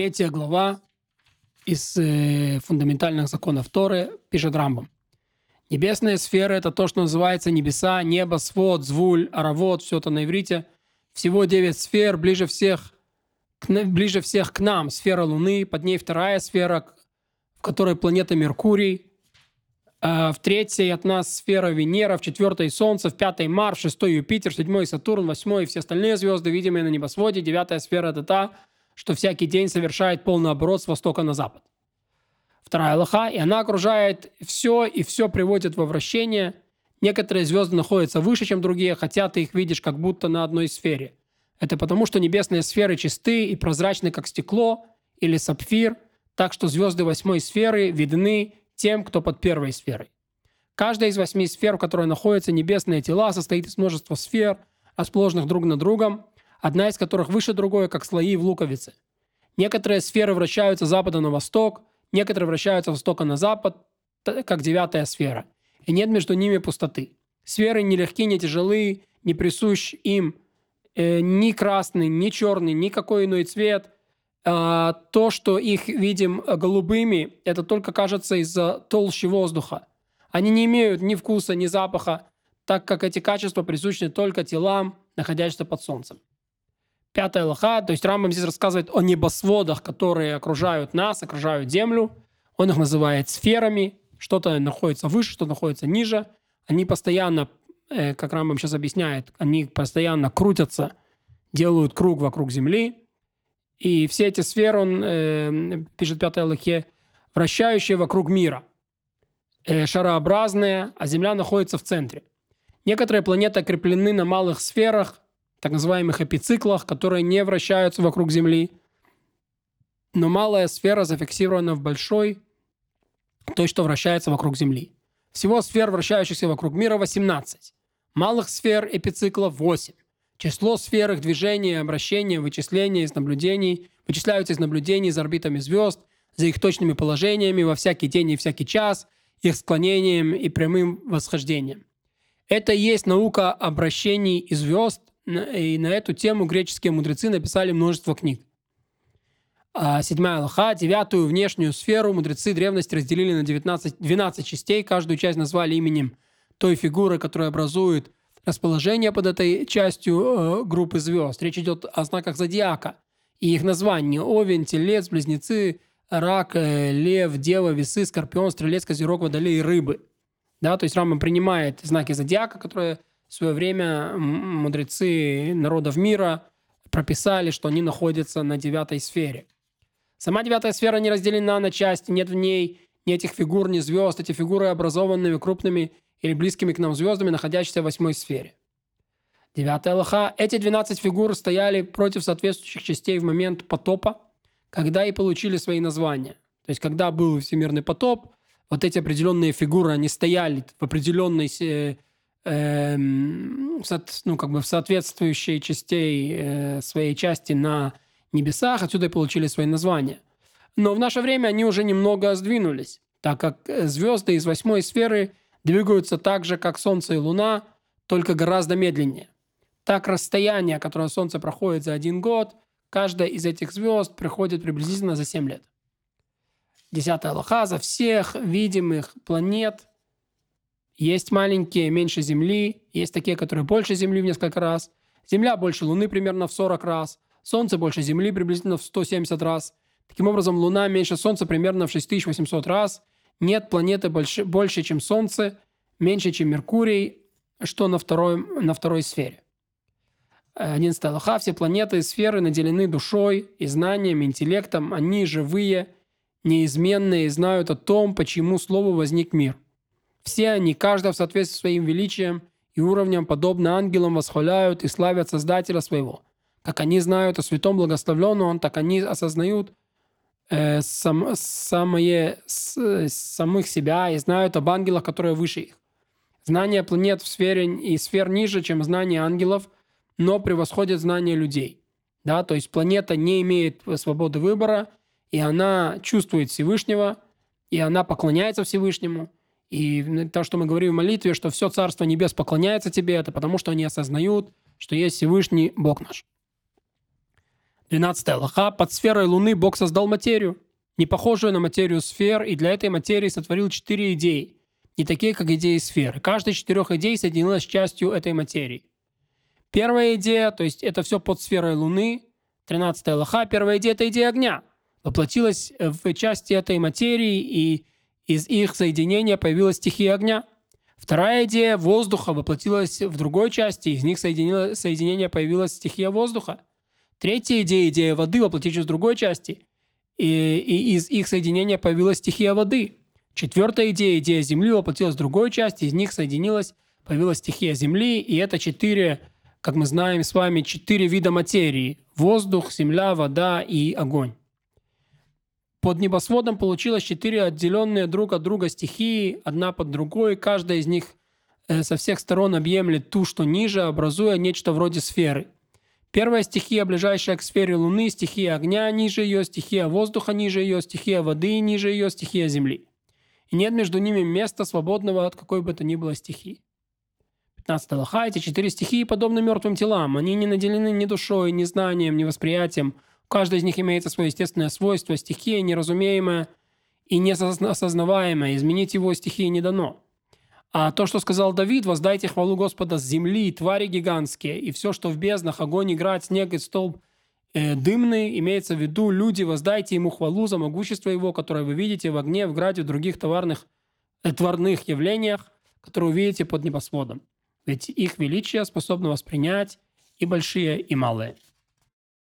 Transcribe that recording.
Третья глава из э, фундаментальных законов Торы пишет Рамбом. Небесные сферы – это то, что называется небеса, небо, свод, звуль, аравод, все это на иврите. Всего девять сфер, ближе всех, к, ближе всех к нам сфера Луны, под ней вторая сфера, в которой планета Меркурий, а в третьей от нас сфера Венера, в четвертой Солнце, в пятой Марс, шестой Юпитер, седьмой Сатурн, восьмой все остальные звезды, видимые на небосводе. Девятая сфера – это та, что всякий день совершает полный оборот с востока на запад. Вторая Аллаха, и она окружает все, и все приводит во вращение. Некоторые звезды находятся выше, чем другие, хотя ты их видишь как будто на одной сфере. Это потому, что небесные сферы чисты и прозрачны, как стекло или сапфир, так что звезды восьмой сферы видны тем, кто под первой сферой. Каждая из восьми сфер, в которой находятся небесные тела, состоит из множества сфер, расположенных друг на другом, одна из которых выше другой, как слои в луковице. Некоторые сферы вращаются с запада на восток, некоторые вращаются с востока на запад, как девятая сфера. И нет между ними пустоты. Сферы не легкие, не тяжелые, не присущ им э, ни красный, ни черный, ни какой иной цвет – а, то, что их видим голубыми, это только кажется из-за толщи воздуха. Они не имеют ни вкуса, ни запаха, так как эти качества присущи только телам, находящимся под солнцем. Пятая лоха, то есть Рамбам здесь рассказывает о небосводах, которые окружают нас, окружают Землю. Он их называет сферами. Что-то находится выше, что-то находится ниже. Они постоянно, э, как Рамбам сейчас объясняет, они постоянно крутятся, делают круг вокруг Земли. И все эти сферы, он э, пишет пятая Аллахе, вращающие вокруг мира. Э, шарообразные, а Земля находится в центре. Некоторые планеты окреплены на малых сферах, так называемых эпициклах, которые не вращаются вокруг Земли. Но малая сфера зафиксирована в большой, той, что вращается вокруг Земли. Всего сфер, вращающихся вокруг мира, 18. Малых сфер эпициклов 8. Число сфер их движения, обращения, вычисления из наблюдений вычисляются из наблюдений за орбитами звезд, за их точными положениями во всякий день и всякий час, их склонением и прямым восхождением. Это и есть наука обращений и звезд, и на эту тему греческие мудрецы написали множество книг. А седьмая Аллаха, девятую внешнюю сферу мудрецы древности разделили на 19, 12 частей, каждую часть назвали именем той фигуры, которая образует расположение под этой частью э, группы звезд. Речь идет о знаках зодиака и их названия. Овен, Телец, Близнецы, Рак, э, Лев, Дева, Весы, Скорпион, Стрелец, Козерог, Водолей и Рыбы. Да, то есть Рама принимает знаки зодиака, которые в свое время мудрецы народов мира прописали, что они находятся на девятой сфере. Сама девятая сфера не разделена на части, нет в ней ни этих фигур, ни звезд. Эти фигуры образованными крупными или близкими к нам звездами, находящимися в восьмой сфере. Девятая Аллаха. Эти 12 фигур стояли против соответствующих частей в момент потопа, когда и получили свои названия. То есть, когда был всемирный потоп, вот эти определенные фигуры, они стояли в определенной, ну, как бы в соответствующей частей э, своей части на небесах, отсюда и получили свои названия. Но в наше время они уже немного сдвинулись, так как э, звезды из восьмой сферы двигаются так же, как Солнце и Луна, только гораздо медленнее. Так расстояние, которое Солнце проходит за один год, каждая из этих звезд приходит приблизительно за 7 лет. Десятая Аллаха за всех видимых планет есть маленькие, меньше Земли, есть такие, которые больше Земли в несколько раз. Земля больше Луны примерно в 40 раз. Солнце больше Земли приблизительно в 170 раз. Таким образом, Луна меньше Солнца примерно в 6800 раз. Нет планеты больше, больше, чем Солнце, меньше, чем Меркурий, что на второй, на второй сфере. 11 Аллаха. Все планеты и сферы наделены душой и знанием, интеллектом. Они живые, неизменные и знают о том, почему слову возник мир. Все они, каждый в соответствии с своим величием и уровнем, подобно ангелам, восхваляют и славят Создателя своего. Как они знают о святом благословленном, так они осознают э, сам, самые, с, самых себя и знают об ангелах, которые выше их. Знание планет в сфере и сфер ниже, чем знание ангелов, но превосходит знание людей. Да, то есть планета не имеет свободы выбора, и она чувствует Всевышнего, и она поклоняется Всевышнему. И то, что мы говорим в молитве, что все Царство Небес поклоняется тебе, это потому, что они осознают, что есть Всевышний Бог наш. 12 Аллаха. Под сферой Луны Бог создал материю, не похожую на материю сфер, и для этой материи сотворил четыре идеи, не такие, как идеи сфер. Каждая из четырех идей соединилась с частью этой материи. Первая идея, то есть это все под сферой Луны, 13 Аллаха, первая идея – это идея огня. Воплотилась в части этой материи, и из их соединения появилась стихия огня. Вторая идея воздуха воплотилась в другой части, из них соединение появилась стихия воздуха. Третья идея, идея воды, воплотилась в другой части, и, и из их соединения появилась стихия воды. Четвертая идея, идея Земли, воплотилась в другой части, из них соединилась, появилась стихия Земли, и это четыре, как мы знаем с вами, четыре вида материи – воздух, земля, вода и огонь. Под небосводом получилось четыре отделенные друг от друга стихии, одна под другой. Каждая из них э, со всех сторон объемлет ту, что ниже, образуя нечто вроде сферы. Первая стихия, ближайшая к сфере Луны, стихия огня ниже ее, стихия воздуха ниже ее, стихия воды ниже ее, стихия Земли. И нет между ними места, свободного от какой бы то ни было стихии. 15 Аллаха. Эти четыре стихии подобны мертвым телам. Они не наделены ни душой, ни знанием, ни восприятием – каждой из них имеется свое естественное свойство, стихия неразумеемая и неосознаваемая. Изменить его стихии не дано. А то, что сказал Давид, воздайте хвалу Господа с земли, твари гигантские, и все, что в безднах, огонь, град, снег и столб э, дымный, имеется в виду, люди, воздайте ему хвалу за могущество его, которое вы видите в огне, в граде, в других товарных, э, тварных явлениях, которые увидите под небосводом. Ведь их величие способно воспринять и большие, и малые.